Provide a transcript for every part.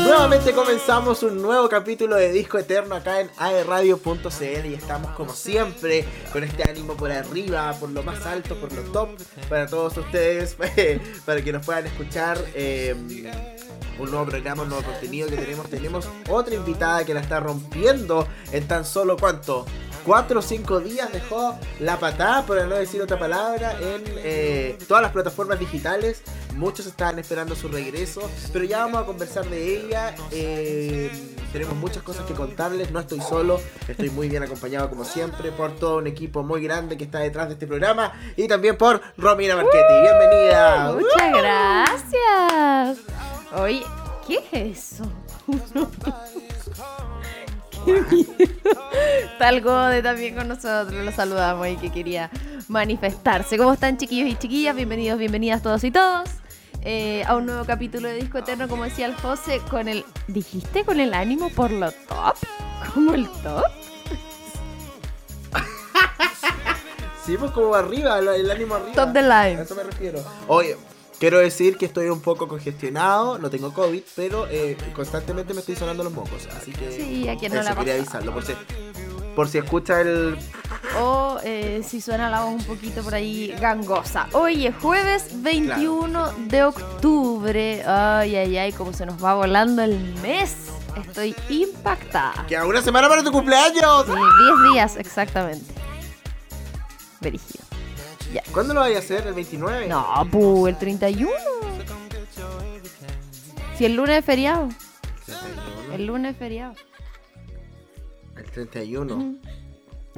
Nuevamente comenzamos un nuevo capítulo de Disco Eterno acá en aerradio.cl y estamos como siempre con este ánimo por arriba, por lo más alto, por lo top para todos ustedes, para que nos puedan escuchar eh, un nuevo programa, un nuevo contenido que tenemos. Tenemos otra invitada que la está rompiendo en tan solo cuánto. 4 o 5 días dejó la patada, por no decir otra palabra, en eh, todas las plataformas digitales. Muchos estaban esperando su regreso, pero ya vamos a conversar de ella. Eh, tenemos muchas cosas que contarles, no estoy solo, estoy muy bien acompañado como siempre por todo un equipo muy grande que está detrás de este programa y también por Romina Marchetti. Bienvenida. Muchas gracias. Oye, ¿qué es eso? Qué miedo. Tal Gode también con nosotros, lo saludamos y que quería manifestarse. ¿Cómo están chiquillos y chiquillas? Bienvenidos, bienvenidas todos y todos. eh, a un nuevo capítulo de Disco Eterno, como decía el José, con el... ¿Dijiste con el ánimo por lo top? ¿Como el top? Sí, pues como arriba, el, el ánimo arriba. Top the line. A eso me refiero. Oye, quiero decir que estoy un poco congestionado, no tengo COVID, pero eh, constantemente me estoy sonando los mocos. Así que Sí, a quien no eso le ha quería avisarlo. Por si, por si escucha el. O eh, si suena la voz un poquito por ahí gangosa. Oye, jueves 21 de octubre. Ay, ay, ay, como se nos va volando el mes. Estoy impactada. ¡Que a una semana para tu cumpleaños! Sí, 10 días exactamente. Brígido. ¿Cuándo lo vais a hacer? ¿El 29? No, pu, el 31. Si el lunes es feriado. El lunes es feriado. El 31. Ujú.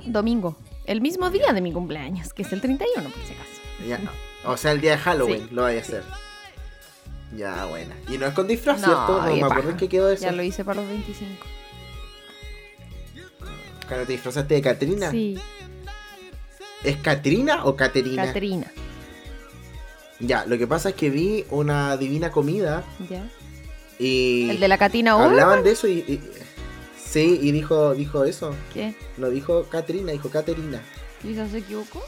Domingo. El mismo día de mi cumpleaños, que es el 31, por si acaso. Ya. O sea, el día de Halloween Sí. lo vais a hacer. Ya, buena. Y no es con disfraz, No, ¿cierto? No me acuerdo paja. en qué quedó eso. Ya lo hice para los 25. Cuando te disfrazaste de Catrina. Sí, ¿Es Catrina o Caterina? Catrina. Ya, lo que pasa es que vi una divina comida Ya. y. El de la Catina Oro. Hablaban de eso y, y- sí, y dijo, dijo eso. ¿Qué? No dijo Catrina, dijo Caterina. ¿Quizás se equivocó?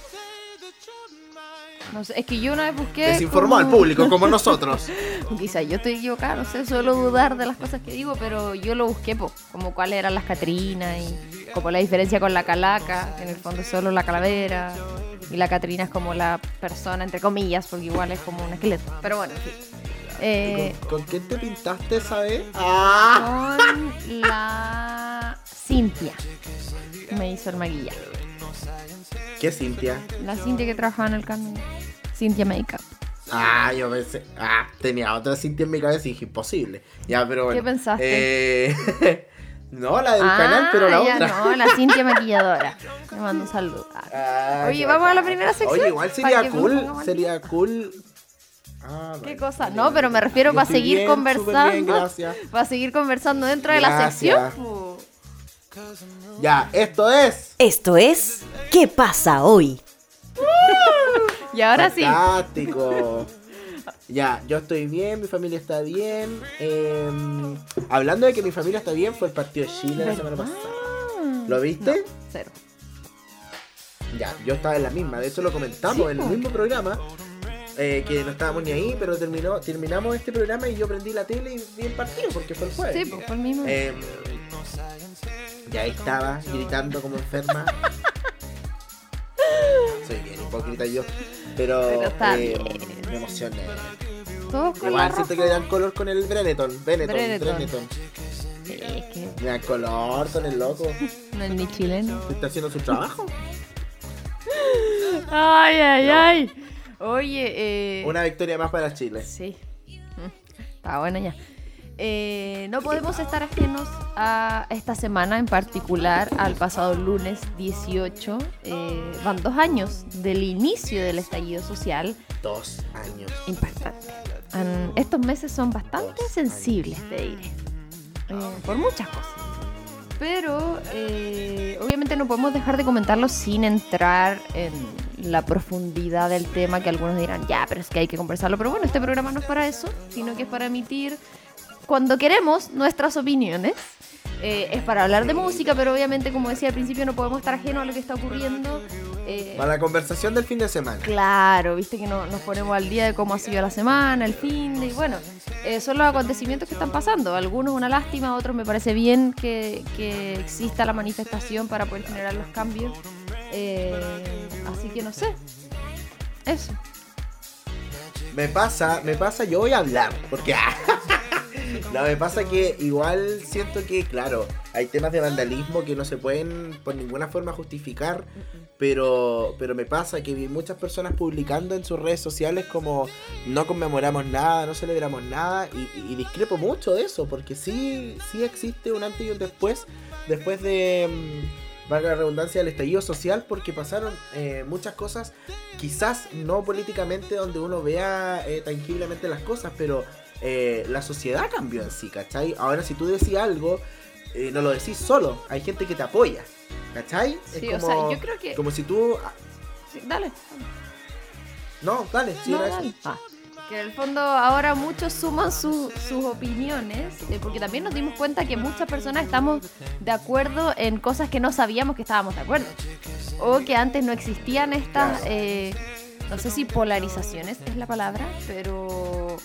No sé, es que yo una vez busqué. Desinformó al público, como nosotros. Quizá yo estoy equivocada, no sé, suelo dudar de las cosas que digo, pero yo lo busqué, po, como cuáles eran las Catrinas y como la diferencia con la calaca, en el fondo es solo la calavera, y la Catrina es como la persona, entre comillas, porque igual es como un esqueleto. Pero bueno, en fin. Eh, ¿Con, con quién te pintaste esa vez? ¡Ah! con la Cintia, que me hizo el maquillaje. ¿Qué Cintia? La Cintia que trabajaba en el canal. Cintia Makeup. Ah, yo pensé. Ah, tenía otra Cintia en mi cabeza y dije imposible. Ya, pero bueno. ¿Qué pensaste? Eh, no, la del Ah, canal, pero la ya otra. No, la Cintia maquilladora. Le mando un saludo. Ah, Oye, qué vamos a la primera sección. Oye, igual sería cool. Sería cool. Ah, ¿Qué bueno, cosa? No, pero me refiero para seguir bien, conversando. gracias. Para seguir conversando dentro de la sección. Ya, esto es. Esto es ¿Qué pasa hoy? Y ahora sí. Fantástico. Ya, yo estoy bien, mi familia está bien. Eh, hablando de que mi familia está bien, fue el partido de Chile la semana pasada. ¿Lo viste? Cero. Ya, yo estaba en la misma. De hecho, lo comentamos Sí, en el mismo programa. eh, que no estábamos ni ahí, pero terminó, terminamos este programa y yo prendí la tele y vi el partido porque fue el jueves. Sí, pues fue el mismo. Eh, y ahí estaba gritando como enferma. Soy bien hipócrita yo. Pero, Pero está eh, bien. me emocioné. Todos con la Igual siento que le dan color con el Benetton. Benetton, Benetton. Benetton. Sí, es que Le dan color con el loco. no es ni chileno. Está haciendo su trabajo. Ay, ay, ay. Oye, eh. Una victoria más para Chile. Sí. Mm, Está buena ya. Eh, no podemos estar ajenos a esta semana en particular, al pasado lunes 18. eh, van dos años del inicio del estallido social. Dos años. Impactante. Han- estos meses son bastante Dos sensibles, te diré. Eh, por muchas cosas. pero eh, obviamente no podemos dejar de comentarlo sin entrar en la profundidad del tema que algunos dirán, ya, pero es que hay que conversarlo. Pero bueno, este programa no es para eso, sino que es para emitir cuando queremos nuestras opiniones. Eh, es para hablar de música, pero obviamente, como decía al principio, no podemos estar ajenos a lo que está ocurriendo. Eh, Para la conversación del fin de semana. Claro, viste que no, nos ponemos al día de cómo ha sido la semana, el fin de, y bueno, eh, son los acontecimientos que están pasando. Algunos una lástima, otros me parece bien que, que exista la manifestación para poder generar los cambios. Eh, así que no sé. Eso. Me pasa, me pasa, yo voy a hablar, porque... no, me pasa que igual siento que, claro, hay temas de vandalismo que no se pueden por ninguna forma justificar, pero, pero me pasa que vi muchas personas publicando en sus redes sociales como no conmemoramos nada, no celebramos nada, y, y discrepo mucho de eso, porque sí, sí existe un antes y un después, después de... mm, valga la redundancia, del estallido social, porque pasaron eh, muchas cosas, quizás no políticamente donde uno vea eh, tangiblemente las cosas, pero eh, la sociedad cambió en sí, ¿cachai? Ahora si tú decís algo, eh, no lo decís solo, hay gente que te apoya, ¿cachai? Sí, o sea, yo creo que- Como si tú... Sí, dale. No, dale, sí, No, dale. Ah, que en el fondo ahora muchos suman su- sus opiniones, eh, porque también nos dimos cuenta que muchas personas estamos de acuerdo en cosas que no sabíamos que estábamos de acuerdo. O que antes no existían estas, eh, no sé si polarizaciones es la palabra, pero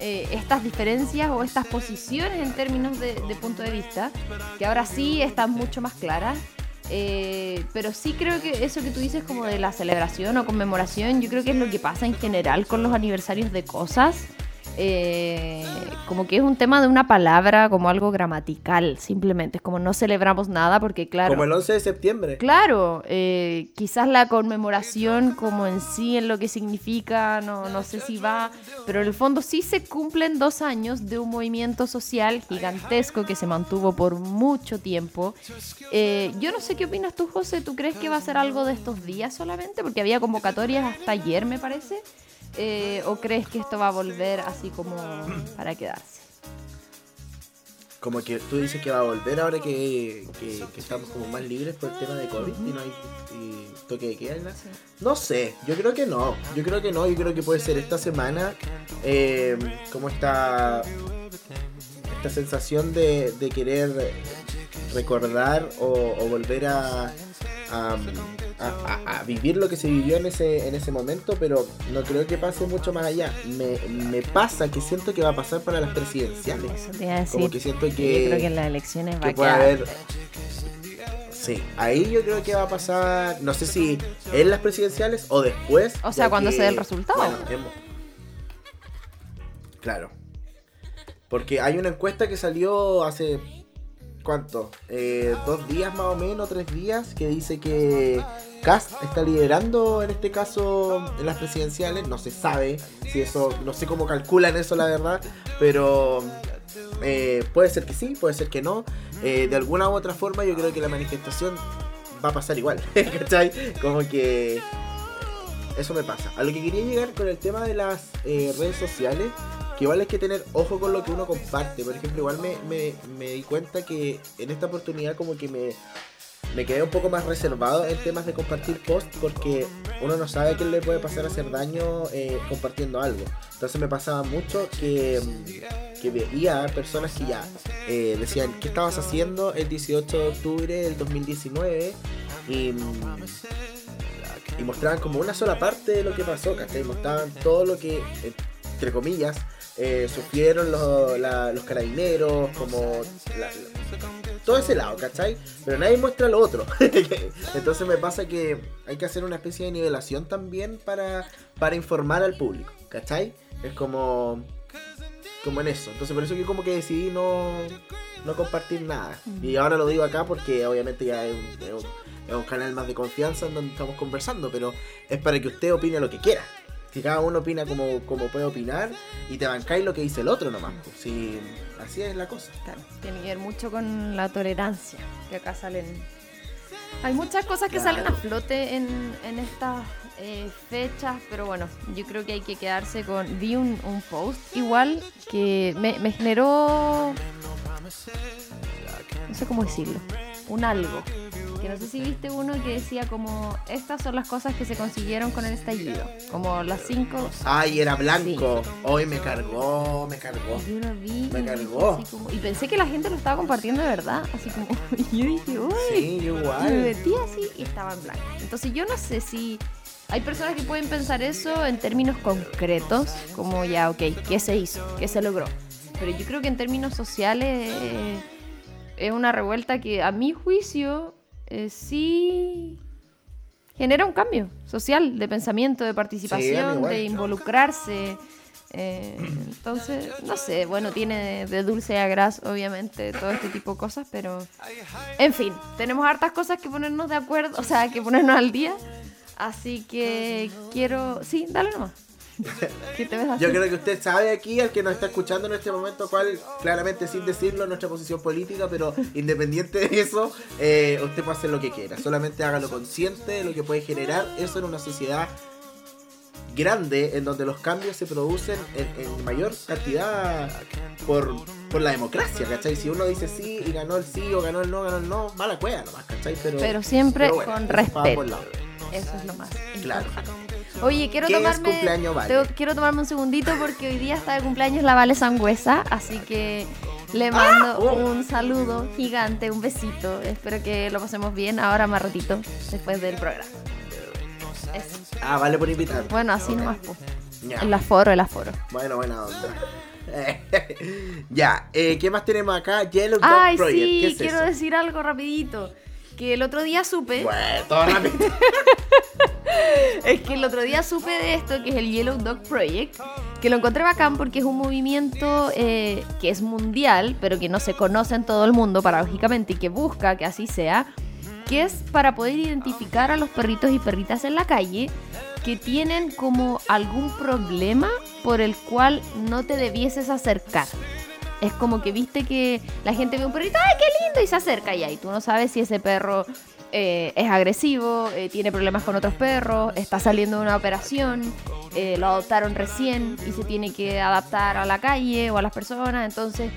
eh, estas diferencias o estas posiciones en términos de, punto de vista, que ahora sí están mucho más claras. Eh, pero sí creo que eso que tú dices como de la celebración o conmemoración, yo creo que es lo que pasa en general con los aniversarios de cosas. Eh, como que es un tema de una palabra, como algo gramatical, simplemente. Es como no celebramos nada porque, claro. Como el 11 de septiembre. Claro, eh, quizás la conmemoración como en sí, en lo que significa, no, no sé si va, pero en el fondo sí se cumplen dos años de un movimiento social gigantesco que se mantuvo por mucho tiempo. Eh, yo no sé qué opinas tú, José, ¿tú crees que va a ser algo de estos días solamente? Porque había convocatorias hasta ayer, me parece. Eh, ¿O crees que esto va a volver así como para quedarse? Como que tú dices que va a volver ahora que, que- que estamos como más libres por el tema de COVID y no hay y toque de queda. nada. No sé, yo creo que no. Yo creo que no, yo creo que puede ser esta semana eh, como esta, esta sensación de, de querer recordar o, o volver a, a, a- a- a vivir lo que se vivió en ese, en ese momento, pero no creo que pase mucho más allá. Me, me pasa que siento que va a pasar para las presidenciales. Eso te iba a decir. Como que siento Yo que, creo que en las elecciones va a quedar. haber. Sí, ahí yo creo que va a pasar, no sé si en las presidenciales o después. O sea, cuando que- se dé el resultado. bueno, hemos- Claro. Porque hay una encuesta que salió hace. ¿Cuánto? Eh, dos días más o menos, tres días, que dice que Cast está liderando en este caso en las presidenciales. No se sabe si eso, no sé cómo calculan eso la verdad, pero eh, puede ser que sí, puede ser que no. Eh, de alguna u otra forma yo creo que la manifestación va a pasar igual, ¿cachai? Como que eso me pasa. A lo que quería llegar con el tema de las redes sociales, igual hay que tener ojo con lo que uno comparte. Por ejemplo, igual me, me, me di cuenta que en esta oportunidad como que me, me quedé un poco más reservado en temas de compartir post porque uno no sabe a quién le puede pasar a hacer daño eh, compartiendo algo. Entonces me pasaba mucho que, que veía personas que ya eh, decían, ¿qué estabas haciendo el 18 de octubre del 2019? Y, y mostraban como una sola parte de lo que pasó, ¿cachai? Mostraban todo lo que, entre comillas, eh, sufrieron los, la- los carabineros, como la- la- todo ese lado, ¿cachai? Pero nadie muestra lo otro. Entonces me pasa que hay que hacer una especie de nivelación también para, para informar al público, ¿cachai? Es como, como en eso. Entonces por eso que como que decidí no, no compartir nada. Y ahora lo digo acá porque obviamente ya es un, es un- es un canal más de confianza en donde estamos conversando, pero es para que usted opine lo que quiera. Que cada uno opina como, como puede opinar y te bancáis lo que dice el otro nomás. pues. Sí, así es la cosa. Claro, tiene que ver mucho con la tolerancia, que acá salen... Hay muchas cosas que Claro. salen a flote en, en estas eh, fechas, pero bueno, yo creo que hay que quedarse con... Vi un, un post igual que me, me generó no sé cómo decirlo, un algo. Que no sé si viste uno que decía como, estas son las cosas que se consiguieron con el estallido. Como las cinco... Ay, era blanco. Hoy me cargó, me cargó. Yo lo vi. Me y cargó. como- y pensé que la gente lo estaba compartiendo de verdad. Así como, y yo dije, uy. Sí, Y me igual. metí así y estaba en blanco. Entonces yo no sé si hay personas que pueden pensar eso en términos concretos, como ya, ok, ¿qué se hizo? ¿Qué se logró? Pero yo creo que en términos sociales eh, es una revuelta que a mi juicio eh, sí genera un cambio social de pensamiento, de participación, de involucrarse. eh, entonces, no sé, bueno, tiene de, de dulce a gras, obviamente, todo este tipo de cosas, pero en fin, tenemos hartas cosas que ponernos de acuerdo, o sea, que ponernos al día. Así que quiero. Sí, dale nomás. ¿Qué te ves así? Yo creo que usted sabe aquí, al que nos está escuchando en este momento, cuál, claramente sin decirlo, es nuestra posición política, pero independiente de eso, eh, usted puede hacer lo que quiera. Solamente hágalo consciente de lo que puede generar eso en una sociedad grande, en donde los cambios se producen en, en mayor cantidad por, por la democracia, ¿cachai? Si uno dice sí y ganó el sí o ganó el no, ganó el no, mala cueva nomás, ¿cachai? Pero, Pero siempre pero bueno, con respeto. Eso es lo más. Claro. importante. Oye, quiero ¿Qué tomarme. cumpleaños Vale? tengo- quiero tomarme un segundito porque hoy día está de cumpleaños la Vale Sangüesa, así que le mando Oh. un saludo gigante, un besito. Espero que lo pasemos bien ahora más ratito, después del programa. Eso. Ah, vale por invitar. Bueno, así nomás, po. Ya. El aforo, el aforo. Bueno, buena onda. ya, eh, ¿qué más tenemos acá? Yellow Dog Ay, Project. ¿Qué sí, es quiero eso? decir algo rapidito. Que el otro día supe, Bueno, todo rápido. es que el otro día supe de esto, que es el Yellow Dog Project, que lo encontré bacán porque es un movimiento eh, que es mundial, pero que no se conoce en todo el mundo, paradójicamente, y que busca que así sea, que es para poder identificar a los perritos y perritas en la calle que tienen como algún problema por el cual no te debieses acercar. Es como que viste que la gente ve un perrito, ¡ay, qué lindo! Y se acerca y ahí tú no sabes si ese perro eh, es agresivo, eh, tiene problemas con otros perros, está saliendo de una operación, eh, lo adoptaron recién y se tiene que adaptar a la calle o a las personas. Entonces,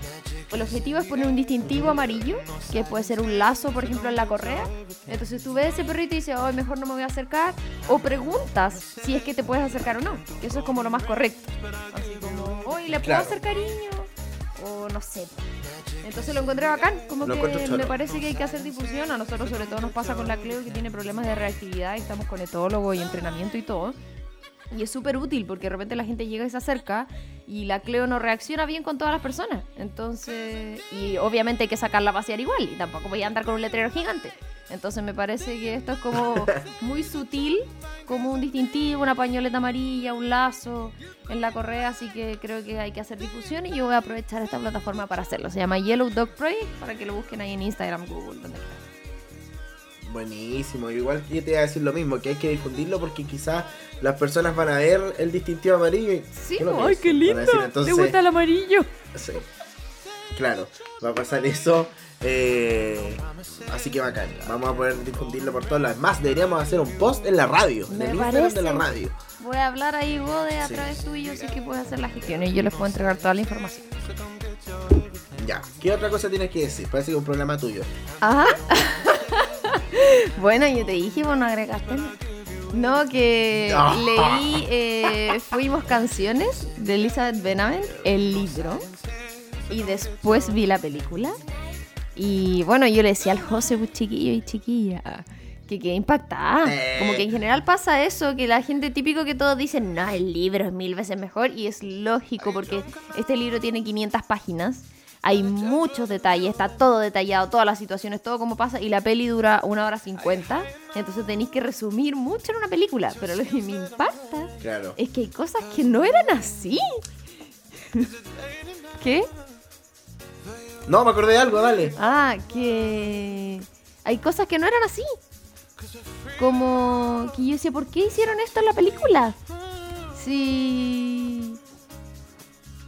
el objetivo es poner un distintivo amarillo, que puede ser un lazo, por ejemplo, en la correa. Entonces tú ves ese perrito y dices, hoy mejor no me voy a acercar. O preguntas si es que te puedes acercar o no. Que eso es como lo más correcto. Así como, hoy le puedo Claro. hacer cariño. O no sé. Entonces lo encontré bacán. Como Lo que me parece que hay que hacer difusión. A nosotros sobre todo nos pasa con la Cleo que tiene problemas de reactividad y estamos con etólogo y entrenamiento y todo. Y es súper útil porque de repente la gente llega y se acerca y la Cleo no reacciona bien con todas las personas. Entonces, y obviamente hay que sacarla a pasear igual y tampoco voy a andar con un letrero gigante. Entonces me parece que esto es como muy sutil, como un distintivo, una pañoleta amarilla, un lazo en la correa, así que creo que hay que hacer difusión y yo voy a aprovechar esta plataforma para hacerlo. Se llama Yellow Dog Project para que lo busquen ahí en Instagram, Google, donde quieran. Buenísimo, igual yo te iba a decir lo mismo, que hay que difundirlo porque quizás las personas van a ver el distintivo amarillo y... Sí, ¿qué es lo que ¡ay, qué lindo! decir, entonces, gusta el amarillo. sí. Claro, va a pasar eso. eh, así que bacán. Vamos a poder difundirlo por todos lados. Más, deberíamos hacer un post en la radio. Me en el Instagram de la radio. Voy a hablar ahí, Gode, a Sí. través tuyo, así que puedes hacer la gestión y yo les puedo entregar toda la información. Ya. ¿Qué otra cosa tienes que decir? Parece que es un programa tuyo. Ajá. bueno, yo te dije, vos no agregaste nada. No, que Ah. leí eh, Fuimos Canciones de Elizabeth Benavent, el libro, y después vi la película. Y bueno, yo le decía al José, pues chiquillo y chiquilla, que quedé impactada. Eh. Como que en general pasa eso, que la gente típico que todos dicen, no, el libro es mil veces mejor, y es lógico porque este libro tiene 500 páginas. Hay muchos detalles, está todo detallado, todas las situaciones, todo como pasa, y la peli dura una hora cincuenta, entonces tenéis que resumir mucho en una película. Pero lo que me impacta Claro. es que hay cosas que no eran así. ¿Qué? No, me acordé de algo, dale. Ah, que hay cosas que no eran así. Como que yo decía, ¿por qué hicieron esto en la película? Si...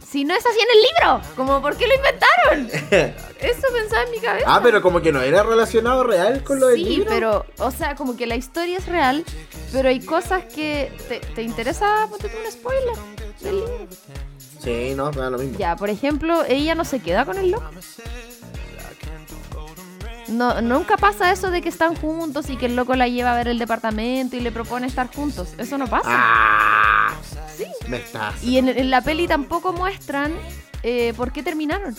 Si no es así en el libro, como ¿por qué lo inventaron? Eso pensaba en mi cabeza. ah, pero como que no era relacionado real con lo del sí, libro. pero, o sea, como que la historia es real, pero hay cosas que te, te interesa, ponte un spoiler del libro. Sí, no, da lo mismo. Ya, por ejemplo, ella no se queda con el loco. No, nunca pasa eso de que están juntos y que el loco la lleva a ver el departamento y le propone estar juntos. Eso no pasa. ¡Ah! Me estás. Y en, en la peli tampoco muestran eh, por qué terminaron.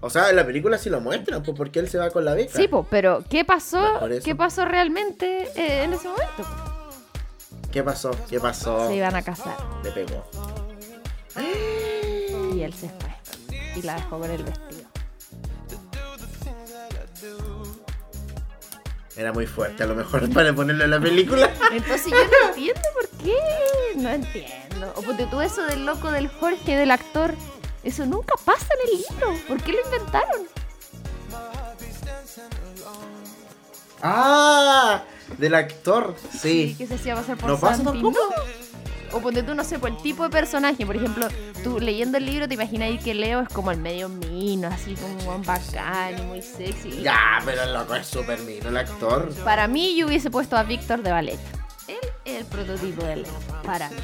O sea, en la película sí lo muestran, pues porque él se va con la beca. Sí, po, pero ¿qué pasó? ¿Qué pasó realmente eh, en ese momento? ¿Qué pasó? ¿Qué pasó? Se iban a casar Le pegó. y él se fue y la dejó con el vestido. Era muy fuerte, a lo mejor para ponerlo en la película. Entonces yo no entiendo por qué. No entiendo. O porque tú eso del loco del Jorge, del actor, eso nunca pasa en el libro. ¿Por qué lo inventaron? ¡Ah! Del actor, Sí, sí. que se hacía pasar por ¿No pasa Santi, tampoco? ¿no? O ponte tú, no sé, por el tipo de personaje. Por ejemplo, tú leyendo el libro te imaginas ahí que Leo es como el medio mino, así como un bacán y muy sexy. Ya, pero el loco es súper mino, el actor. Para mí, yo hubiese puesto a Víctor de Valeria. Él es el prototipo de Leo. Para mí.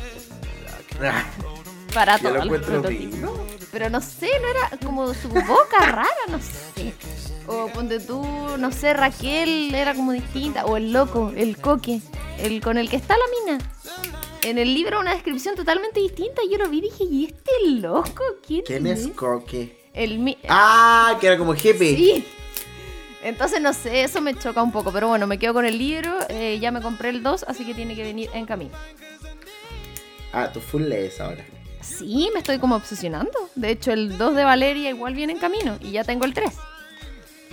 Para todos los prototipos. Pero no sé, no era como su boca rara, no sé. O ponte tú, no sé, Raquel era como distinta. O el loco, el coque, el con el que está la mina. En el libro una descripción totalmente distinta. Yo lo vi y dije, ¿y este loco? ¿Quién, ¿Quién es Coque? El mi- Ah, que era como hippie. Sí. Entonces, no sé, eso me choca un poco. Pero bueno, me quedo con el libro. eh, ya me compré el 2, así que tiene que venir en camino. Ah, tú full lees ahora. Sí, me estoy como obsesionando. De hecho, el 2 de Valeria igual viene en camino. Y ya tengo el 3.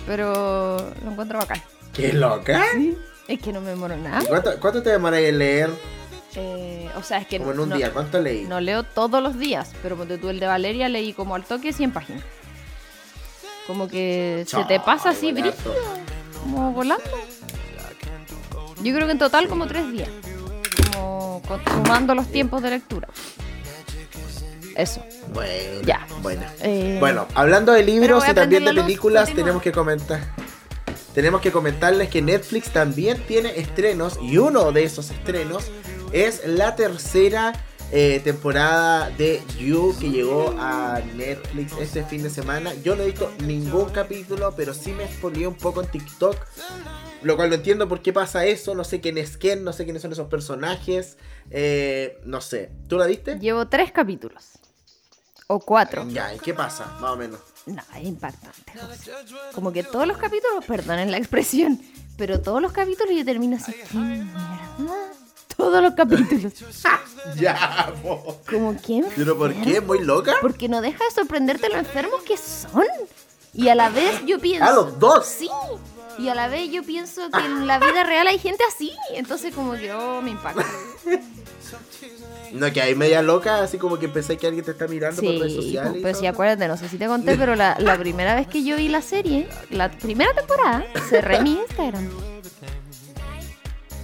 Pero lo encuentro bacán. ¡Qué loca! Es que no me demoro nada. ¿Y ¿Cuánto, cuánto te demoras en leer? Eh, o sea, es que Como en un no, día. ¿Cuánto leí? no leo todos los días. Pero tú el de Valeria leí como al toque 100 páginas. Como que se te pasa así, brígido. Como volando. Yo creo que en total como tres días. Como sumando los tiempos de lectura. Eso. Bueno, Ya. Bueno. Eh, Bueno, hablando de libros y también de películas, tenemos que comentar. Tenemos que comentarles que Netflix también tiene estrenos y uno de esos estrenos es la tercera eh, temporada de You que llegó a Netflix este fin de semana. Yo no he visto ningún capítulo, pero sí me expolié un poco en TikTok. Lo cual no entiendo por qué pasa eso. No sé quién es quién, no sé quiénes son esos personajes. eh, no sé. ¿Tú la viste? Llevo tres capítulos. O cuatro. Ya, ¿y qué pasa? Más o menos. No, es impactante. José. Como que todos los capítulos, perdonen la expresión, pero todos los capítulos yo termino así. ¿Qué mierda? Todos los capítulos. Ya, po. Como que. ¿Pero por qué? ¿Muy loca? Porque no deja de sorprenderte lo enfermos que son. Y a la vez yo pienso. Ah, los dos. Sí. Y a la vez yo pienso que en la vida real hay gente así. Entonces, como que, oh, me impacta. No, que hay media loca, así como que pensé que alguien te está mirando por redes Sí, sociales. pues todo. sí, acuérdate, no sé si te conté, pero la, la primera vez que yo vi la serie, la primera temporada, cerré mi Instagram.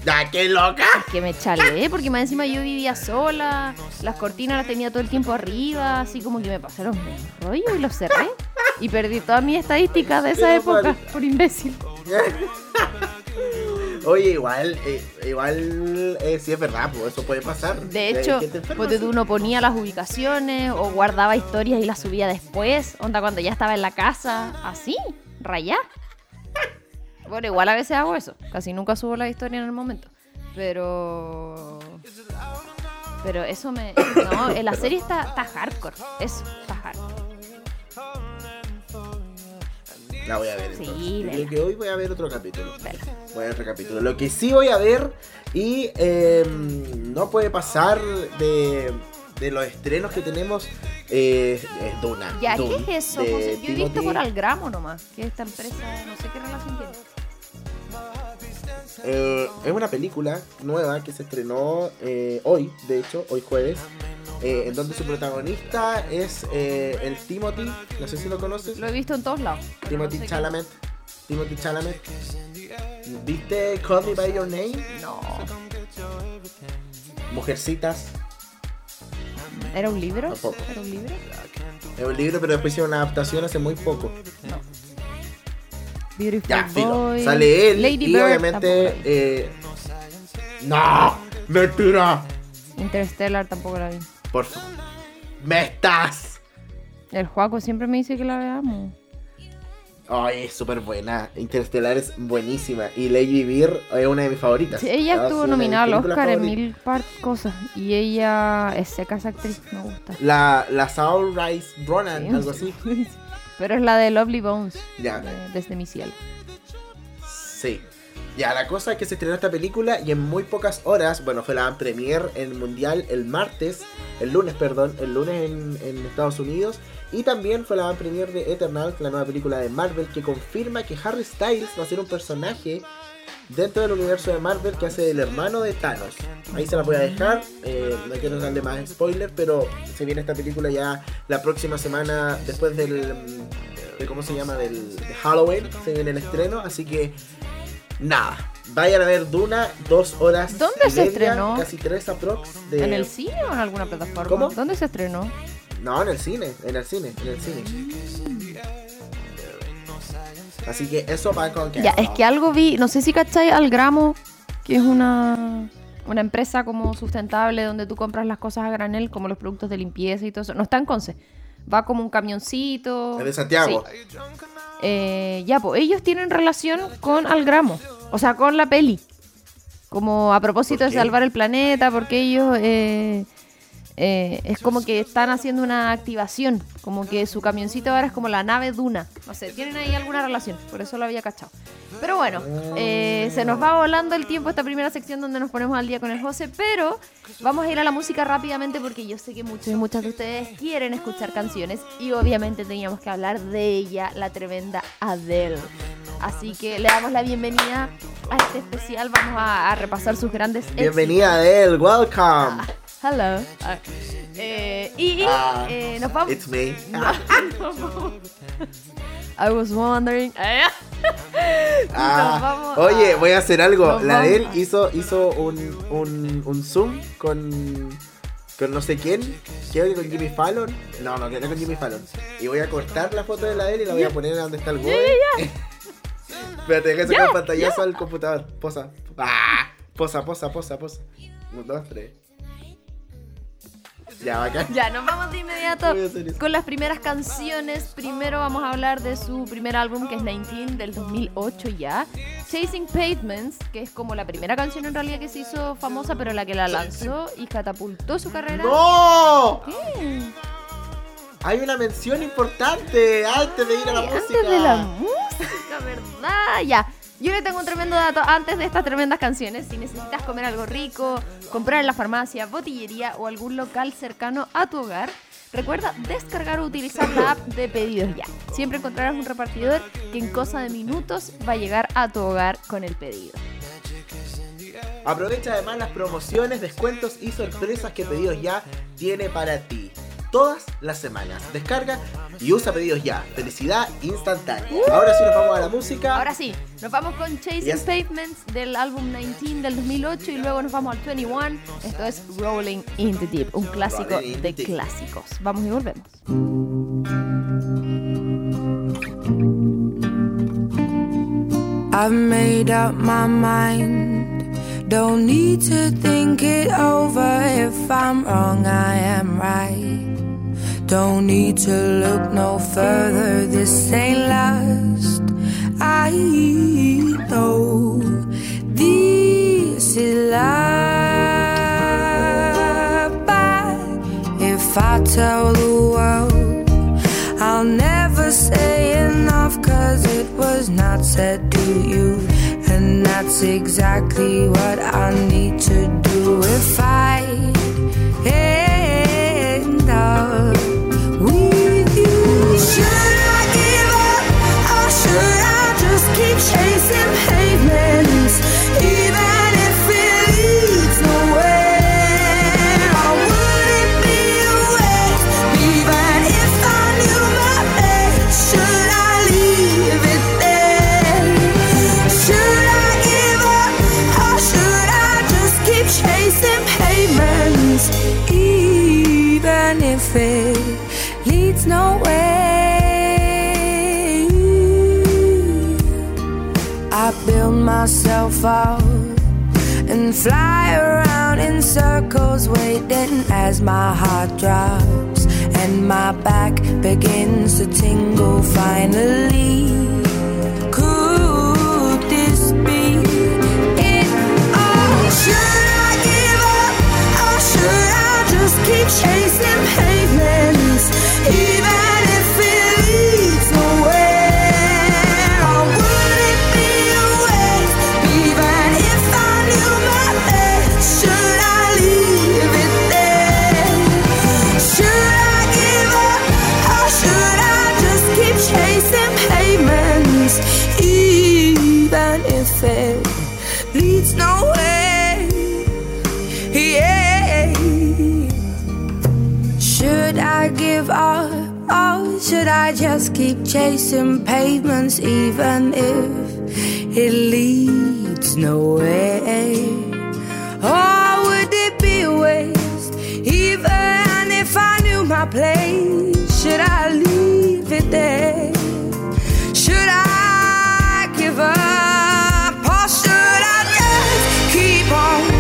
¡Ah, qué loca! Que me chalé, porque más encima yo vivía sola, las cortinas las tenía todo el tiempo arriba, así como que me pasaron un rollo y los cerré. Y perdí todas mis estadísticas de esa época, por- imbécil. Oye, igual, eh, igual, eh, sí es verdad, pues eso puede pasar. De hecho, porque sí. tú uno ponía las ubicaciones o guardaba historias y las subía después, onda cuando ya estaba en la casa, así, rayá. Bueno, igual a veces hago eso, casi nunca subo la historia en el momento, pero... Pero eso me... No, la serie está, está hardcore, eso, está hardcore. La voy a ver Sí, entonces. Yo vela. creo que hoy voy a ver otro capítulo. Vela. Voy a ver otro capítulo. Lo que sí voy a ver y eh, no puede pasar de, de los estrenos que tenemos eh, es Duna. Ya, Dune, ¿qué es eso? José? Yo he visto por Algramo nomás, que esta empresa, no sé qué relación tiene. Eh, es una película nueva que se estrenó eh, hoy, de hecho, hoy jueves, eh, en donde su protagonista es eh, el Timothy, no sé si lo conoces, Lo he visto en todos lados. Timothy no sé Chalamet. Timothy Chalamet. ¿Viste Call Me By Your Name? No. Mujercitas. ¿Era un libro? Tampoco. ¿Era un libro? Es un libro, pero después hicieron una adaptación hace muy poco. Beautiful Ya, filo. Boy. Sale él Lady y Bird, obviamente... eh, ¡No! ¡Mentira! Interstellar tampoco la vi. Por favor. ¡Me estás! El Juaco siempre me dice que la veamos. Ay, es súper buena. Interstellar es buenísima. Y Lady Bird es una de mis favoritas. Sí, ella estuvo nominada al Oscar en mil par cosas. Y ella es seca esa actriz, me gusta. La, la Saoirse Ronan, Sí. algo así. Pero es la de Lovely Bones. Ya. de- desde mi cielo. Sí. Ya, la cosa es que se estrenó esta película y en muy pocas horas, bueno, fue la premier en el mundial el martes, el lunes, perdón, el lunes en, en Estados Unidos. Y también fue la premier de Eternal, la nueva película de Marvel, que confirma que Harry Styles va a ser un personaje dentro del universo de Marvel que hace el hermano de Thanos. Ahí se la voy a dejar, eh, no quiero darle más spoiler, pero se viene esta película ya la próxima semana después del... mm, De, ¿Cómo se llama? Del de Halloween, se viene el estreno, así que nada. Vayan a ver Duna, dos horas. ¿Dónde y se media, estrenó? Casi tres aprox. De... ¿En el cine o en alguna plataforma? ¿Cómo? ¿Dónde se estrenó? No, en el cine, en el cine, en el cine. Así que eso va con que. Ya, es que algo vi, no sé si cacháis al gramo, que es una, una empresa como sustentable donde tú compras las cosas a granel, como los productos de limpieza y todo eso. No está en Conce. Va como un camioncito. Es de Santiago. Sí. Eh, ya, pues ellos tienen relación con Algramo, o sea, con la peli. Como a propósito ¿Por de salvar el planeta, porque ellos eh, eh, es como que están haciendo una activación, como que su camioncito ahora es como la nave Duna. No sé, tienen ahí alguna relación, por eso lo había cachado. Pero bueno, eh, se nos va volando el tiempo esta primera sección donde nos ponemos al día con el José, pero vamos a ir a la música rápidamente porque yo sé que muchos y muchas de ustedes quieren escuchar canciones y obviamente teníamos que hablar de ella, la tremenda Adele. Así que le damos la bienvenida a este especial, vamos a, a repasar sus grandes Bienvenida a él, welcome. Hello. Ah, eh, y Ah, eh, nos vamos. It's me. nos vamos. I was wondering. Ah, oye, voy a hacer algo. La de él hizo, hizo un, un, un zoom con, con no sé quién. Creo que con Jimmy Fallon. No, no, que no con Jimmy Fallon. Y voy a cortar la foto de la de él y la voy a poner donde está el güey. Espérate, deja sacar pantallazo al computador. Posa. Ah, posa, posa, posa, posa. Un, dos, tres. Ya, bacán. Ya, nos vamos de inmediato con las primeras canciones. Primero vamos a hablar de su primer álbum, que es 19 del 2008 ya. Chasing Pavements, que es como la primera canción en realidad que se hizo famosa, pero la que la lanzó y catapultó su carrera. ¡No! ¿Qué? Hay una mención importante antes de ir a la Ay, música. Antes de la música, ¿verdad? Ya. Yo le tengo un tremendo dato antes de estas tremendas canciones. Si necesitas comer algo rico, comprar en la farmacia, botillería o algún local cercano a tu hogar, recuerda descargar o utilizar la app de Pedidos Ya. Siempre encontrarás un repartidor que en cosa de minutos va a llegar a tu hogar con el pedido. Aprovecha además las promociones, descuentos y sorpresas que Pedidos Ya tiene para ti. Todas las semanas. Descarga y usa Pedidos Ya. Felicidad instantánea. Ahora sí nos vamos a la música. Ahora sí, nos vamos con Chasing Yes. Pavements del álbum 19 del 2008 y luego nos vamos al 21. Esto es Rolling in the Deep, un clásico de clásicos. Vamos y volvemos. I've made up my mind. Don't need to think it over. If I'm wrong, I am right. Don't need to look no further. This ain't last. I know this is love. But if I tell the world, I'll never say enough cause it was not said to you. And that's exactly what I need to do if I end chasing pavements? myself out and fly around in circles, waiting as my heart drops and my back begins to tingle finally. Could this be it? Oh, should I give up or should I just keep chasing pavements? Even keep chasing pavements, even if it leads nowhere. Oh, would it be a waste, even if I knew my place? Should I leave it there? Should I give up, or should I just keep on?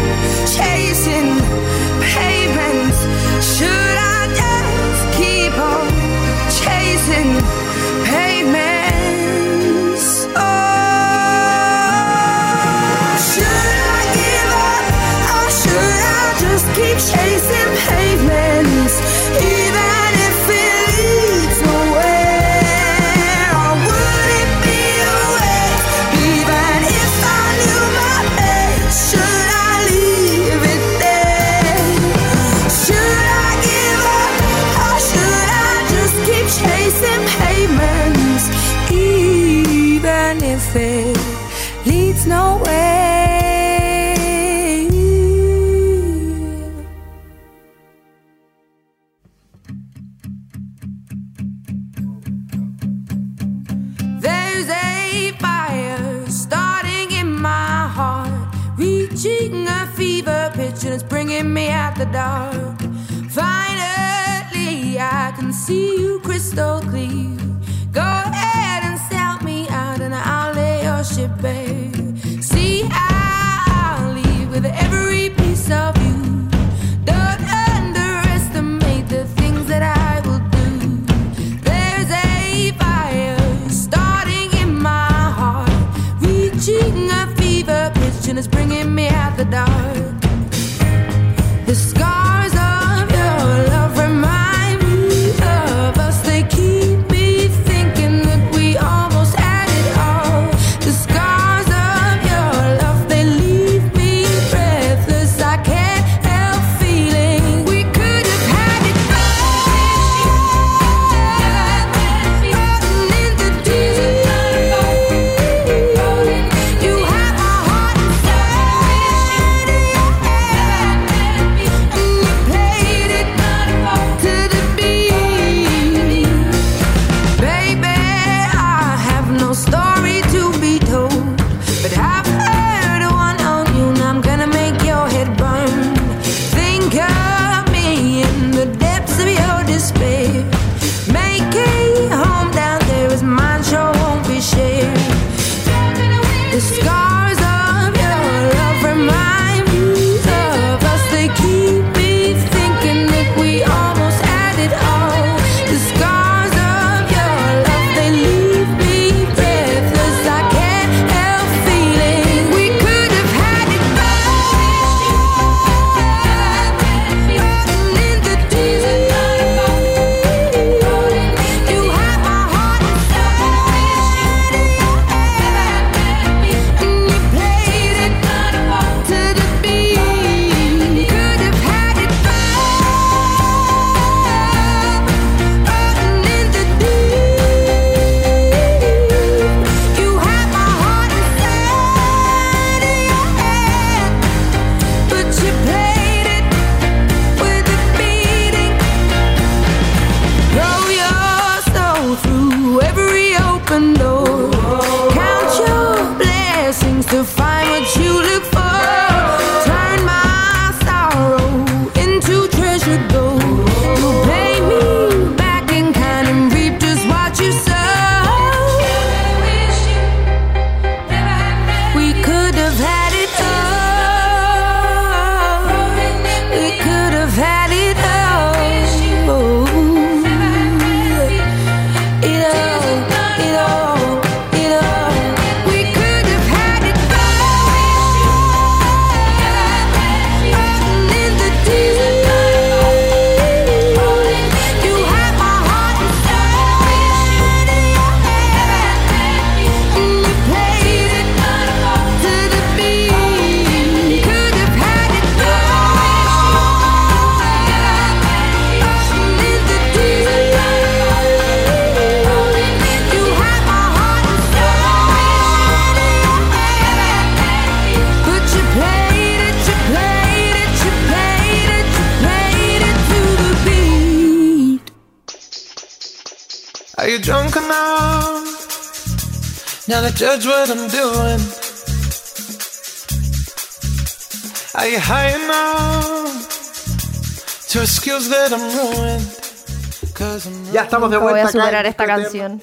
Ya estamos de Nunca voy vuelta a superar esta Disco canción.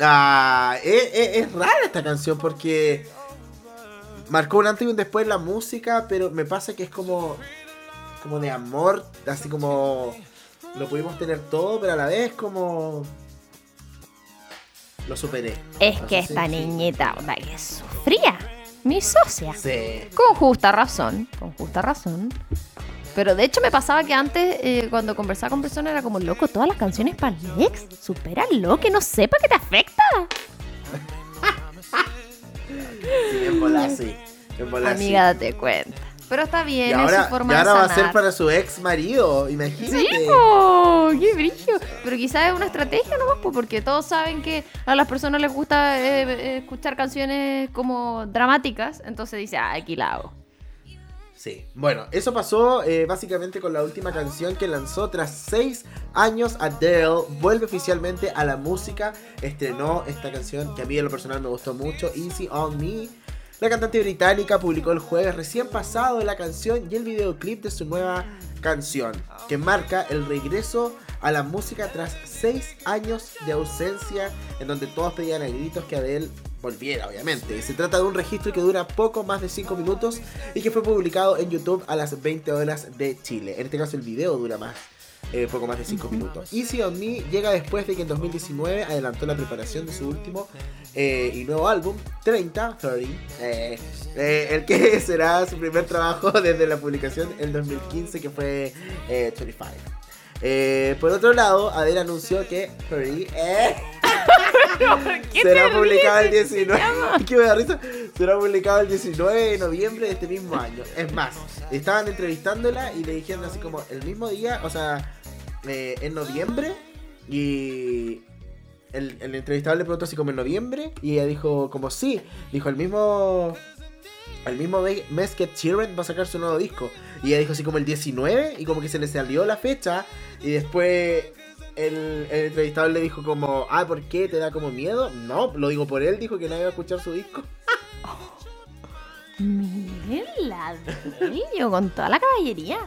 Ah, es, es- es rara esta canción porque marcó un antes y un después en la música, pero me pasa que es como, como de amor, así como lo pudimos tener todo, pero a la vez como lo superé. Es No que esta si- niñita, onda, que sufría. Mi socia. Sí. Con justa razón, con justa razón. Pero de hecho me pasaba que antes, eh, cuando conversaba con personas, era como, loco, todas las canciones para el ex, supéralo, que no sepa que te afecta. Sí, en bola, sí. En bola, sí. Amiga, date cuenta. Pero está bien, Y es ahora, su forma y ahora de va a ser para su ex marido, imagínate. Sí, po, qué brillo. Pero quizás es una estrategia nomás, po, porque todos saben que a las personas les gusta eh, eh, escuchar canciones como dramáticas, entonces dice, ah, aquí la hago. Sí, bueno, eso pasó eh, básicamente con la última canción que lanzó tras seis años. Adele vuelve oficialmente a la música. Estrenó esta canción que a mí en lo personal me gustó mucho, Easy on Me. La cantante británica publicó el jueves recién pasado la canción y el videoclip de su nueva canción, que marca el regreso a la música tras seis años de ausencia, en donde todos pedían a gritos que Adele volviera, obviamente. Se trata de un registro que dura poco más de 5 minutos y que fue publicado en YouTube a las 20 horas de Chile. En este caso el video dura más. eh, poco más de 5 minutos. Easy on Me llega después de que en 2019 adelantó la preparación de su último eh, y nuevo álbum, 30, 30, eh, el que será su primer trabajo desde la publicación en 2015 que fue eh, 25. Eh, por otro lado, Adele anunció que 30, eh, será publicado el 19 ¿Qué me da risa? será publicado el 19 de noviembre de este mismo año. Es más estaban entrevistándola y le dijeron así como el mismo día o sea eh, en noviembre y el, el entrevistador le preguntó así como en noviembre y ella dijo como sí. Dijo el mismo el mismo me- mes que Sheeran va a sacar su nuevo disco. Y ella dijo así como el 19 y como que se le salió la fecha y después el, el entrevistador le dijo como, ah, ¿por qué? ¿Te da como miedo? No, lo digo por él, dijo que nadie iba a escuchar su disco. Miren la yo con toda la caballería.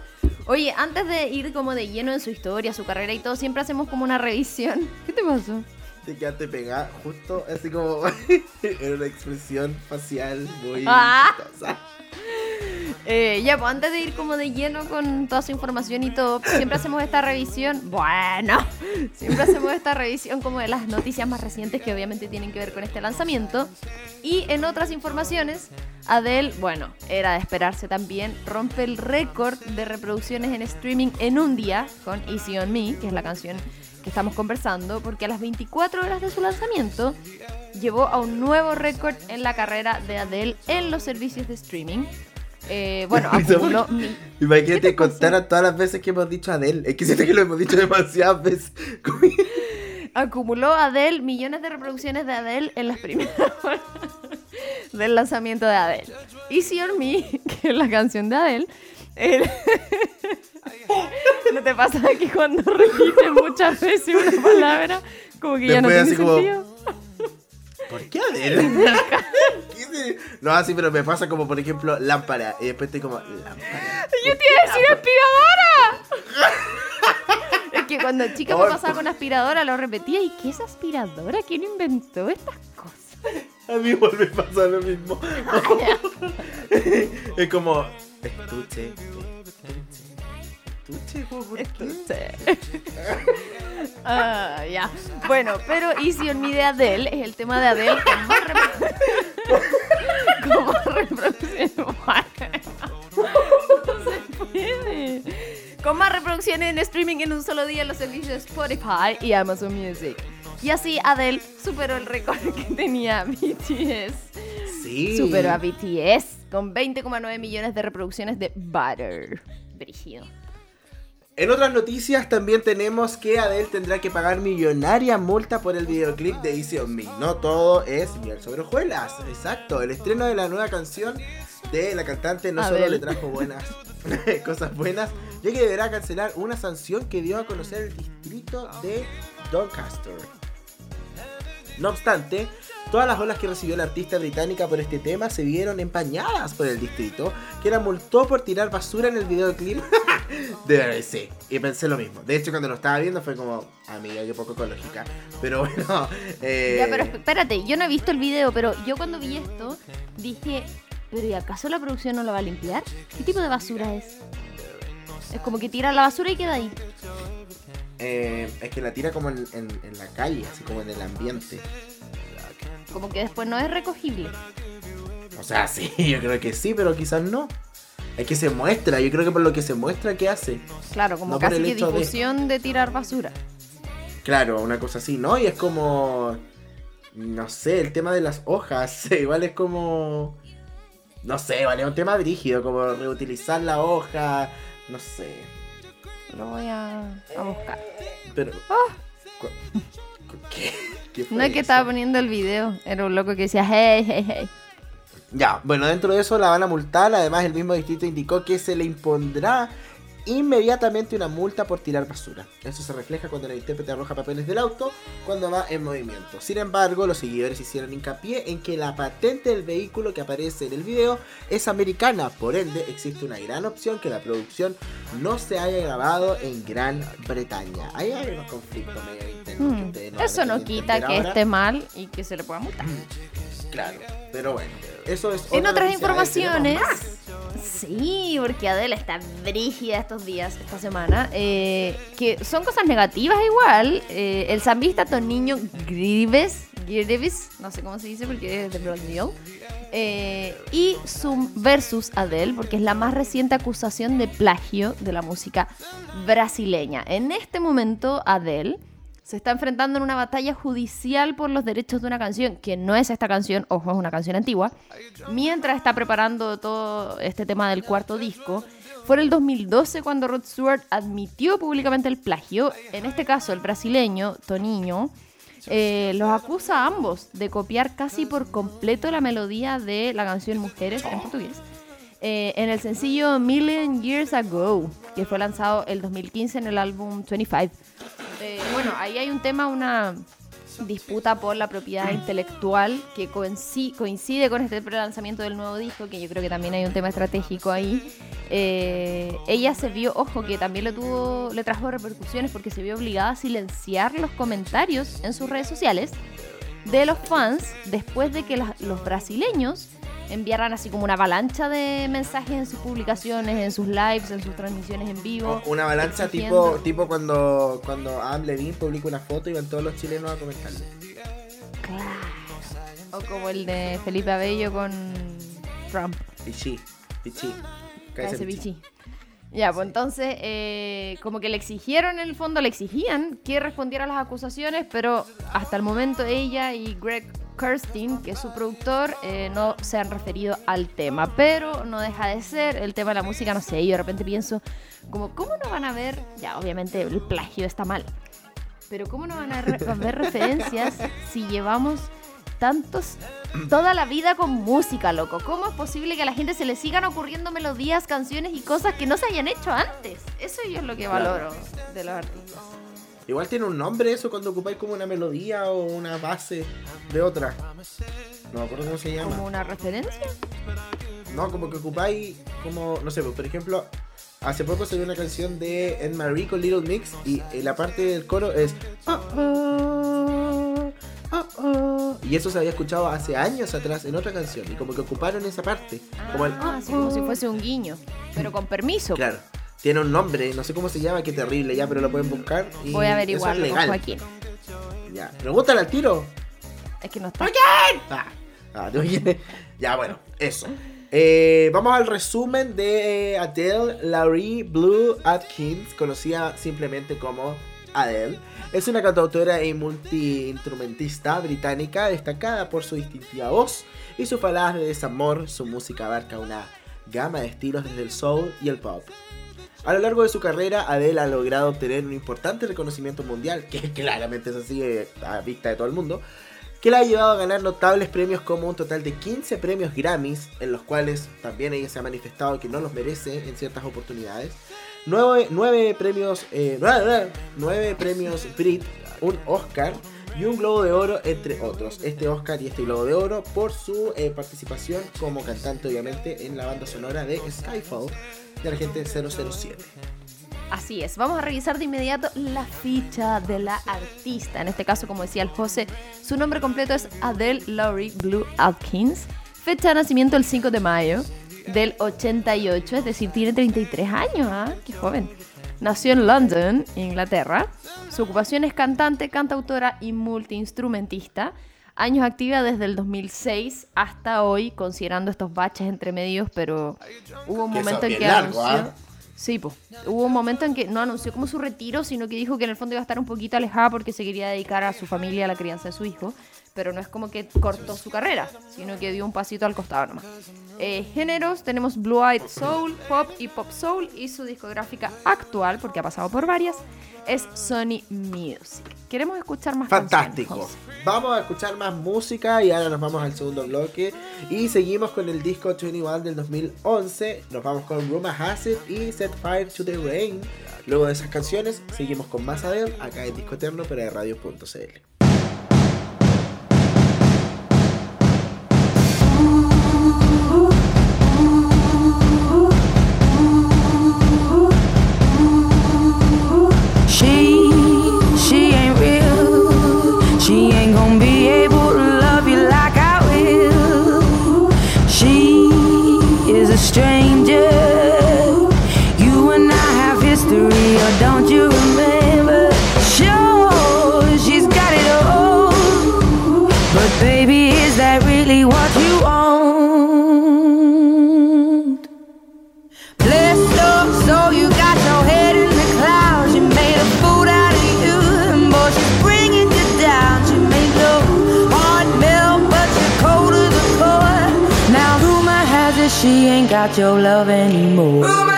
Oye, antes de ir como de lleno en su historia, su carrera y todo, siempre hacemos como una revisión. ¿Qué te pasó? Te quedaste pegada justo así como en una expresión facial muy Ah. Eh, ya, pues antes de ir como de lleno con toda su información y todo, siempre hacemos esta revisión. Bueno, siempre hacemos esta revisión como de las noticias más recientes que obviamente tienen que ver con este lanzamiento. Y en otras informaciones, Adele, bueno, era de esperarse también, rompe el récord de reproducciones en streaming en un día con Easy on Me, que es la canción que estamos conversando, porque a las 24 horas de su lanzamiento llevó a un nuevo récord en la carrera de Adele en los servicios de streaming. Eh, bueno, acumuló Imagínate contar a todas las veces que hemos dicho Adele. Es que siento que lo hemos dicho demasiadas veces. acumuló Adele millones de reproducciones de Adele en las primeras horas del lanzamiento de Adele. Easy on Me, que es la canción de Adele. el- ¿No te pasa que cuando repites muchas veces una palabra, como que ya no Después tiene así como- sentido? ¿Por qué se- no, así, pero me pasa como, por ejemplo, lámpara. Y después estoy como, lámpara. ¡Yo te iba a decir aspiradora! es que cuando chica me pasaba con aspiradora lo repetía. ¿Y qué es aspiradora? ¿Quién inventó estas cosas? A mí igual me pasa lo mismo. es como, estuche, estuche, estuche, po, ¿por qué? Ah, ya. Bueno, pero Easy on Me de Adele es el tema de Adele con más repro- con más reproducciones. No se puede. Con más reproducciones en streaming en un solo día en los servicios Spotify y Amazon Music. Y así Adele superó el récord que tenía BTS. Sí. Superó a BTS con 20,9 millones de reproducciones de Butter. Brígido. En otras noticias también tenemos que Adele tendrá que pagar millonaria multa por el videoclip de Easy on Me. No todo es miel sobre hojuelas. Exacto, el estreno de la nueva canción de la cantante no solo le trajo buenas cosas buenas, ya que deberá cancelar una sanción que dio a conocer el distrito de Doncaster. No obstante, todas las olas que recibió la artista británica por este tema se vieron empañadas por el distrito, que la multó por tirar basura en el videoclip de BBC. Y pensé lo mismo. De hecho, cuando lo estaba viendo fue como, amiga, qué poco ecológica. Pero bueno, eh, Ya, pero espérate, yo no he visto el video, pero yo cuando vi esto dije, ¿pero y acaso la producción no lo va a limpiar? ¿Qué tipo de basura es? Es como que tira la basura y queda ahí. eh, es que la tira como en, en- en la calle, así como en el ambiente. Como que después no es recogible. O sea, sí, yo creo que sí, pero quizás no. Es que se muestra, yo creo que por lo que se muestra, ¿qué hace? Claro, como No casi que de- difusión de... tirar basura. Claro, una cosa así, ¿no? Y es como. No sé, el tema de las hojas. Igual es como. No sé, vale, es un tema brígido, como reutilizar la hoja. No sé. Lo voy a, a buscar. Pero. cu- ¿Qué? ¿Qué fue No es que estaba poniendo el video, era un loco que decía, hey, hey, hey. Ya, bueno, dentro de eso la van a multar. Además, el mismo distrito indicó que se le impondrá inmediatamente una multa por tirar basura. Eso se refleja cuando la intérprete arroja papeles del auto cuando va en movimiento. Sin embargo, los seguidores hicieron hincapié en que la patente del vehículo que aparece en el video es americana. Por ende, existe una gran opción que la producción no se haya grabado en Gran Bretaña. Ahí hay unos conflictos medio internos Hmm, no Eso no quita que ahora. esté mal y que se le pueda multar. Claro, pero bueno. Eso es En otra otras informaciones. Sí, porque Adele está brígida estos días, esta semana. eh, que son cosas negativas igual. Eh, el zambista Toniño Grives, Grives, no sé cómo se dice porque es de Brasil. eh, y su versus Adele, porque es la más reciente acusación de plagio de la música brasileña. En este momento, Adele se está enfrentando en una batalla judicial por los derechos de una canción, que no es esta canción, ojo, es una canción antigua, mientras está preparando todo este tema del cuarto disco. Fue en el 2012 cuando Rod Stewart admitió públicamente el plagio. En este caso, el brasileño, Toniño, eh, los acusa a ambos de copiar casi por completo la melodía de la canción Mujeres en portugués. Eh, en el sencillo Million Years Ago, que fue lanzado el 2015 en el álbum 25. Eh, bueno, ahí hay un tema, una disputa por la propiedad intelectual que coinci- coincide con este lanzamiento del nuevo disco, que yo creo que también hay un tema estratégico ahí. Eh, ella se vio, ojo, que también le tuvo, le trajo repercusiones porque se vio obligada a silenciar los comentarios en sus redes sociales de los fans después de que las- los brasileños enviaran así como una avalancha de mensajes en sus publicaciones, en sus lives, en sus transmisiones en vivo. O Una avalancha tipo, exigiendo- tipo cuando, cuando Adam Levine publica una foto y van todos los chilenos a comentarle. Claro. O como el de Felipe Abello con Trump. Pichi, pichi. Cállese, ese pichi. Ya, pues entonces, eh, como que le exigieron en el fondo, le exigían que respondiera a las acusaciones, pero hasta el momento ella y Greg Kirsten, que es su productor, eh, no se han referido al tema. Pero no deja de ser el tema de la música, no sé, yo de repente pienso, como, ¿cómo no van a ver? Ya, obviamente el plagio está mal, pero ¿cómo no van a re- ver referencias si llevamos tantos toda la vida con música, loco? ¿Cómo es posible que a la gente se le sigan ocurriendo melodías, canciones y cosas que no se hayan hecho antes? Eso yo es lo que valoro de los artistas. Igual tiene un nombre eso cuando ocupáis como una melodía o una base de otra. No me acuerdo cómo se llama. Como una referencia. No, como que ocupáis como, no sé, pues, por ejemplo, hace poco salió una canción de Ed Marie con Little Mix y eh, la parte del coro es "Oh, oh, oh, oh". y eso se había escuchado hace años atrás en otra canción y como que ocuparon esa parte, como el Ah, así como si fuese un guiño, pero con permiso. Claro, tiene un nombre, no sé cómo se llama, qué terrible ya, pero lo pueden buscar y Voy a averiguarlo es con legal. Joaquín. Ya, pregúntale al tiro. Es que no está. Ah, ah, oye. ya, bueno, eso. Eh, vamos al resumen de Adele Laurie Blue Atkins, conocida simplemente como Adele. Es una cantautora y multiinstrumentista británica destacada por su distintiva voz y sus baladas de desamor. Su música abarca una gama de estilos desde el soul y el pop. A lo largo de su carrera, Adele ha logrado obtener un importante reconocimiento mundial, que claramente es así eh, a vista de todo el mundo, que la ha llevado a ganar notables premios como un total de 15 premios Grammys, en los cuales también ella se ha manifestado que no los merece en ciertas oportunidades, 9, premios, eh, premios Brit, un Oscar y un Globo de Oro, entre otros. Este Oscar y este Globo de Oro por su eh, participación como cantante, obviamente, en la banda sonora de Skyfall de la gente 007. Así es, vamos a revisar de inmediato la ficha de la artista. En este caso, como decía el José, su nombre completo es Adele Laurie Blue Atkins. Fecha de nacimiento el 5 de mayo del 88, es decir, tiene 33 años, ¿ah? Qué joven. Nació en London, Inglaterra. Su ocupación es cantante, cantautora y multiinstrumentista. Años activa desde el 2006 hasta hoy, considerando estos baches entre medios, pero hubo un momento en que largo, anunció... ¿ah? Sí. Hubo un momento en que no anunció como su retiro, sino que dijo que en el fondo iba a estar un poquito alejada porque se quería dedicar a su familia, a la crianza de su hijo. Pero no es como que cortó su carrera, sino que dio un pasito al costado nomás. Eh, géneros, tenemos Blue Eyed Soul, Pop y Pop Soul. Y su discográfica actual, porque ha pasado por varias, es Sony Music. Queremos escuchar más Fantástico. canciones. Vamos a escuchar más música y ahora nos vamos al segundo bloque. Y seguimos con el disco 21 del 2011. Nos vamos con Has It y Set Fire to the Rain. Luego de esas canciones, seguimos con más Adele acá en Disco Eterno, pero de radio.cl. love anymore.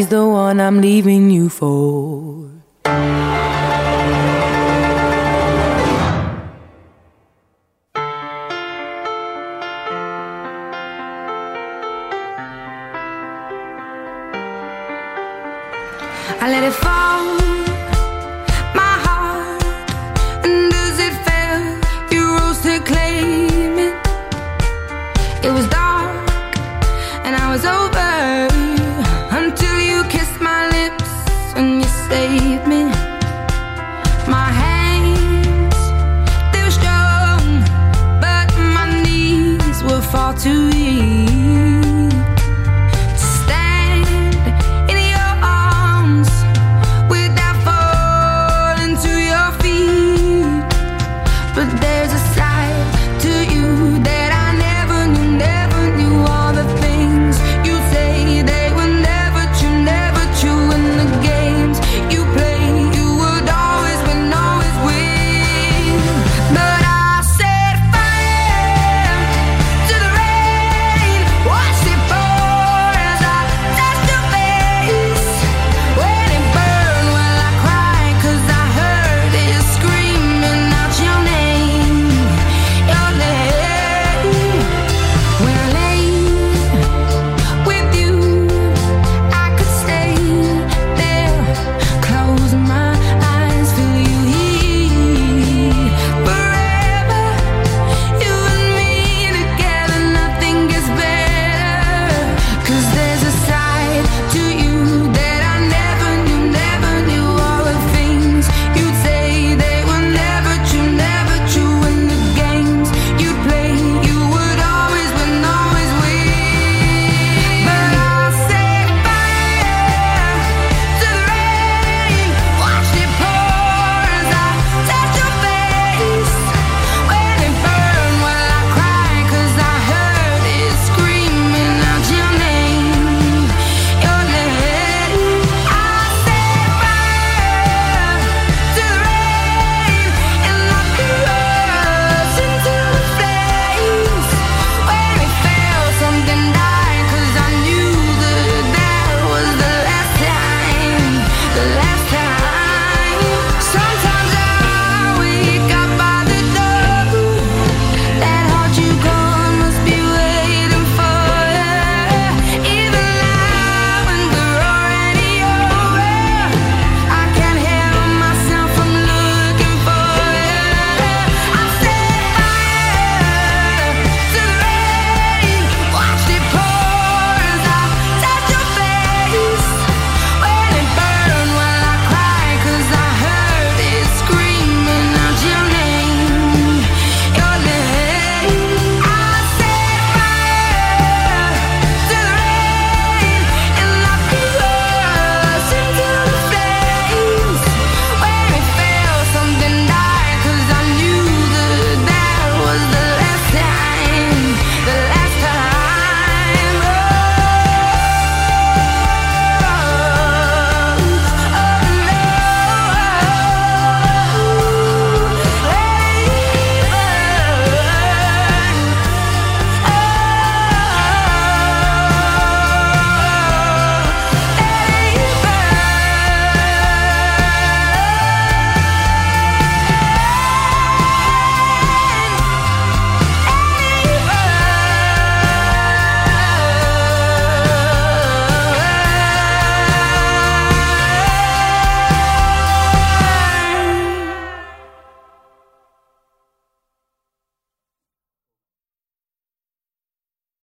He's the one I'm leaving you for.